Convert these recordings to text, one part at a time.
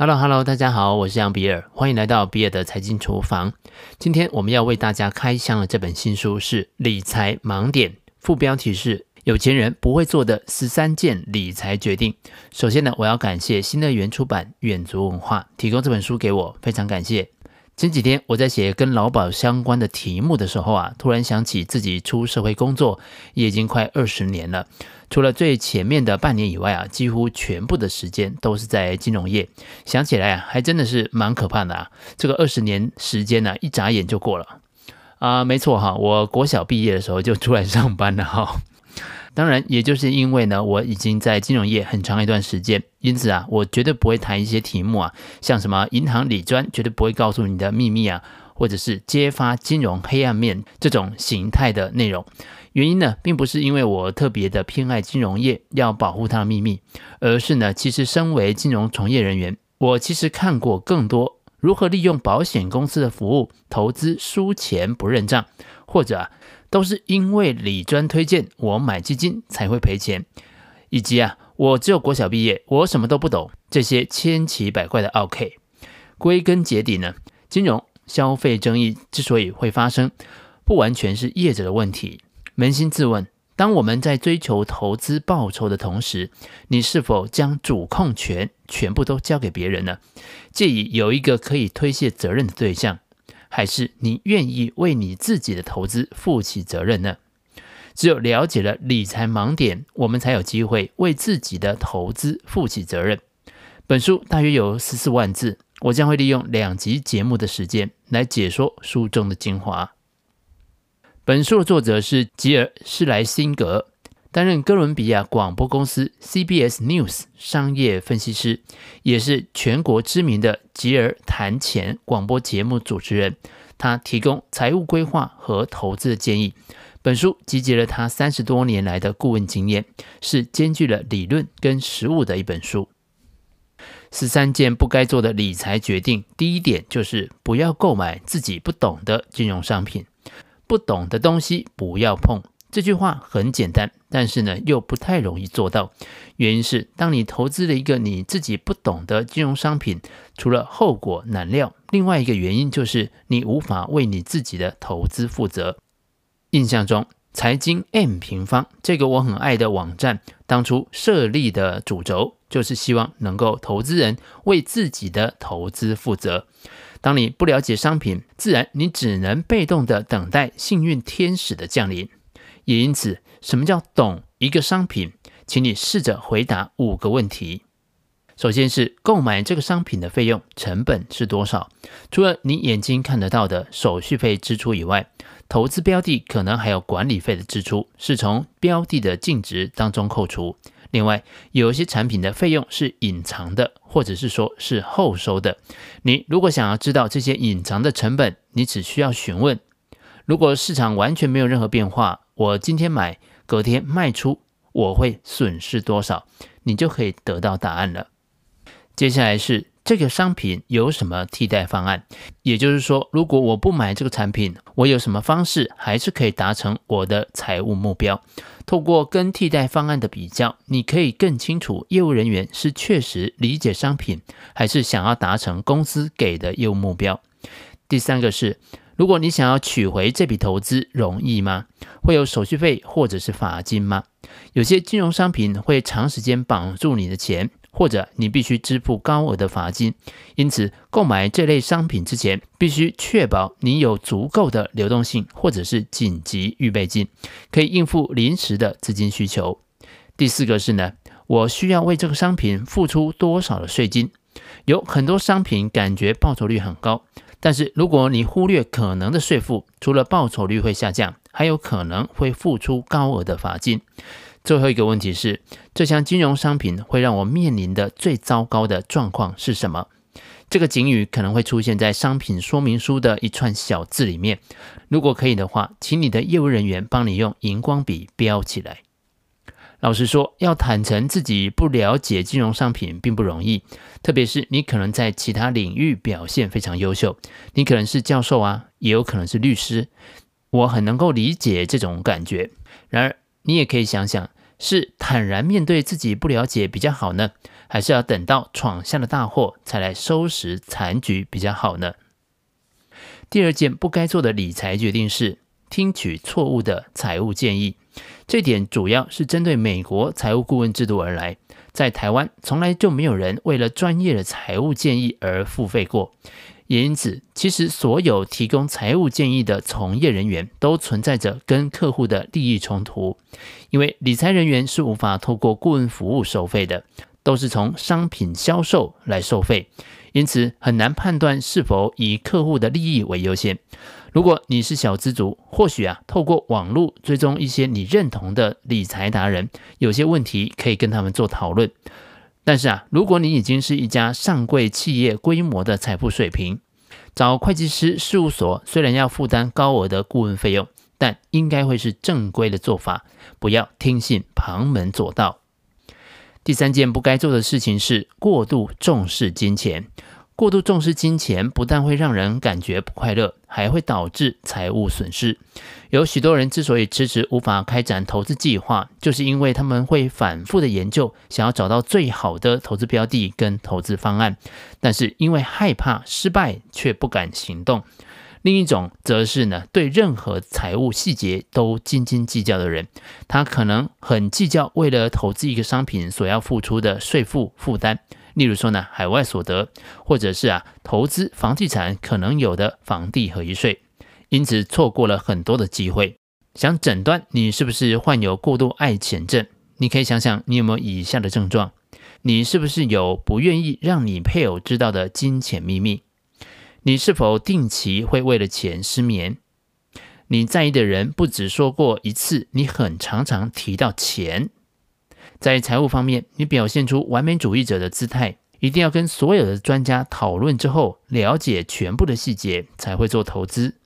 Hello Hello，大家好，我是杨比尔，欢迎来到比尔的财经厨房。今天我们要为大家开箱的这本新书是《理财盲点》，副标题是“有钱人不会做的十三件理财决定”。首先呢，我要感谢新乐园出版、远足文化提供这本书给我，非常感谢。前几天我在写跟劳保相关的题目的时候啊，突然想起自己出社会工作也已经快二十年了。除了最前面的半年以外啊，几乎全部的时间都是在金融业。想起来啊，还真的是蛮可怕的啊。这个二十年时间呢，一眨眼就过了啊。没错哈，我国小毕业的时候就出来上班了哈。当然，也就是因为呢，我已经在金融业很长一段时间，因此啊，我绝对不会谈一些题目啊，像什么银行理专绝对不会告诉你的秘密啊，或者是揭发金融黑暗面这种形态的内容。原因呢，并不是因为我特别的偏爱金融业，要保护它的秘密，而是呢，其实身为金融从业人员，我其实看过更多如何利用保险公司的服务投资输钱不认账，或者啊。都是因为李专推荐我买基金才会赔钱，以及啊，我只有国小毕业，我什么都不懂，这些千奇百怪的奥客。归根结底呢，金融消费争议之所以会发生，不完全是业者的问题。扪心自问，当我们在追求投资报酬的同时，你是否将主控权全部都交给别人呢？借以有一个可以推卸责任的对象。还是你愿意为你自己的投资负起责任呢？只有了解了理财盲点，我们才有机会为自己的投资负起责任。本书大约有十四万字，我将会利用两集节目的时间来解说书中的精华。本书的作者是吉尔施莱辛格。担任哥伦比亚广播公司 CBS News 商业分析师，也是全国知名的吉尔谈钱广播节目主持人。他提供财务规划和投资的建议。本书集结了他三十多年来的顾问经验，是兼具了理论跟实务的一本书。十三件不该做的理财决定，第一点就是不要购买自己不懂的金融商品，不懂的东西不要碰。这句话很简单，但是呢，又不太容易做到。原因是，当你投资了一个你自己不懂的金融商品，除了后果难料，另外一个原因就是你无法为你自己的投资负责。印象中，财经 M 平方这个我很爱的网站，当初设立的主轴就是希望能够投资人为自己的投资负责。当你不了解商品，自然你只能被动的等待幸运天使的降临。也因此，什么叫懂一个商品？请你试着回答五个问题。首先是购买这个商品的费用成本是多少？除了你眼睛看得到的手续费支出以外，投资标的可能还有管理费的支出，是从标的的净值当中扣除。另外，有一些产品的费用是隐藏的，或者是说是后收的。你如果想要知道这些隐藏的成本，你只需要询问。如果市场完全没有任何变化，我今天买，隔天卖出，我会损失多少？你就可以得到答案了。接下来是这个商品有什么替代方案？也就是说，如果我不买这个产品，我有什么方式还是可以达成我的财务目标？透过跟替代方案的比较，你可以更清楚业务人员是确实理解商品，还是想要达成公司给的业务目标。第三个是。如果你想要取回这笔投资，容易吗？会有手续费或者是罚金吗？有些金融商品会长时间绑住你的钱，或者你必须支付高额的罚金。因此，购买这类商品之前，必须确保你有足够的流动性或者是紧急预备金，可以应付临时的资金需求。第四个是呢，我需要为这个商品付出多少的税金？有很多商品感觉报酬率很高。但是，如果你忽略可能的税负，除了报酬率会下降，还有可能会付出高额的罚金。最后一个问题是，这项金融商品会让我面临的最糟糕的状况是什么？这个警语可能会出现在商品说明书的一串小字里面。如果可以的话，请你的业务人员帮你用荧光笔标起来。老实说，要坦诚自己不了解金融商品并不容易，特别是你可能在其他领域表现非常优秀，你可能是教授啊，也有可能是律师，我很能够理解这种感觉。然而，你也可以想想，是坦然面对自己不了解比较好呢，还是要等到闯下了大祸才来收拾残局比较好呢？第二件不该做的理财决定是听取错误的财务建议。这点主要是针对美国财务顾问制度而来，在台湾从来就没有人为了专业的财务建议而付费过。也因此，其实所有提供财务建议的从业人员都存在着跟客户的利益冲突，因为理财人员是无法透过顾问服务收费的，都是从商品销售来收费，因此很难判断是否以客户的利益为优先。如果你是小资族，或许啊，透过网络追踪一些你认同的理财达人，有些问题可以跟他们做讨论。但是啊，如果你已经是一家上柜企业规模的财富水平，找会计师事务所虽然要负担高额的顾问费用，但应该会是正规的做法，不要听信旁门左道。第三件不该做的事情是过度重视金钱。过度重视金钱，不但会让人感觉不快乐，还会导致财务损失。有许多人之所以迟迟无法开展投资计划，就是因为他们会反复的研究，想要找到最好的投资标的跟投资方案，但是因为害怕失败，却不敢行动。另一种则是呢，对任何财务细节都斤斤计较的人，他可能很计较为了投资一个商品所要付出的税负负担。例如说呢，海外所得，或者是啊，投资房地产可能有的房地合一税，因此错过了很多的机会。想诊断你是不是患有过度爱钱症，你可以想想你有没有以下的症状：你是不是有不愿意让你配偶知道的金钱秘密？你是否定期会为了钱失眠？你在意的人不只说过一次，你很常常提到钱。在财务方面，你表现出完美主义者的姿态，一定要跟所有的专家讨论之后，了解全部的细节才会做投资。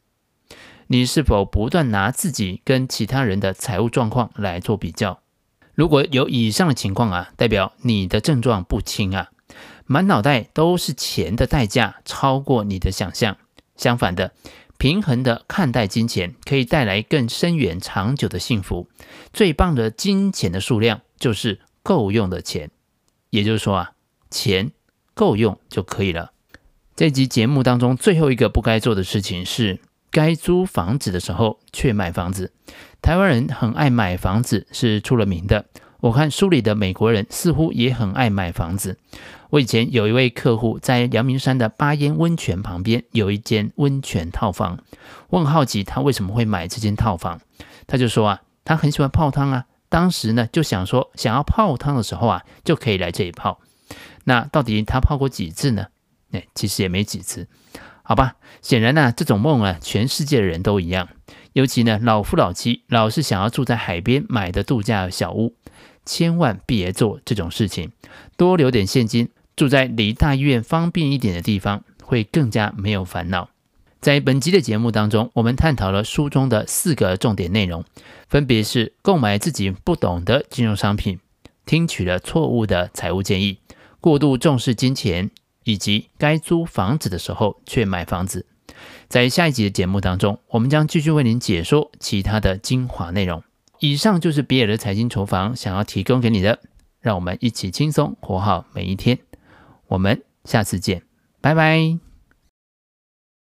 你是否不断拿自己跟其他人的财务状况来做比较？如果有以上的情况啊，代表你的症状不轻啊，满脑袋都是钱的代价超过你的想象。相反的，平衡的看待金钱，可以带来更深远长久的幸福。最棒的金钱的数量。就是够用的钱，也就是说啊，钱够用就可以了。这集节目当中最后一个不该做的事情是，该租房子的时候却买房子。台湾人很爱买房子，是出了名的。我看书里的美国人似乎也很爱买房子。我以前有一位客户在阳明山的八烟温泉旁边有一间温泉套房，我很好奇他为什么会买这间套房。他就说啊，他很喜欢泡汤啊。当时呢，就想说，想要泡汤的时候啊，就可以来这里泡。那到底他泡过几次呢？哎，其实也没几次，好吧。显然呢、这种梦啊，全世界的人都一样。尤其呢，老夫老妻老是想要住在海边买的度假小屋，千万别做这种事情。多留点现金，住在离大医院方便一点的地方，会更加没有烦恼。在本集的节目当中，我们探讨了书中的四个重点内容，分别是购买自己不懂的金融商品、听取了错误的财务建议、过度重视金钱，以及该租房子的时候却买房子。在下一集的节目当中，我们将继续为您解说其他的精华内容。以上就是比尔的财经厨房想要提供给你的，让我们一起轻松活好每一天。我们下次见，拜拜。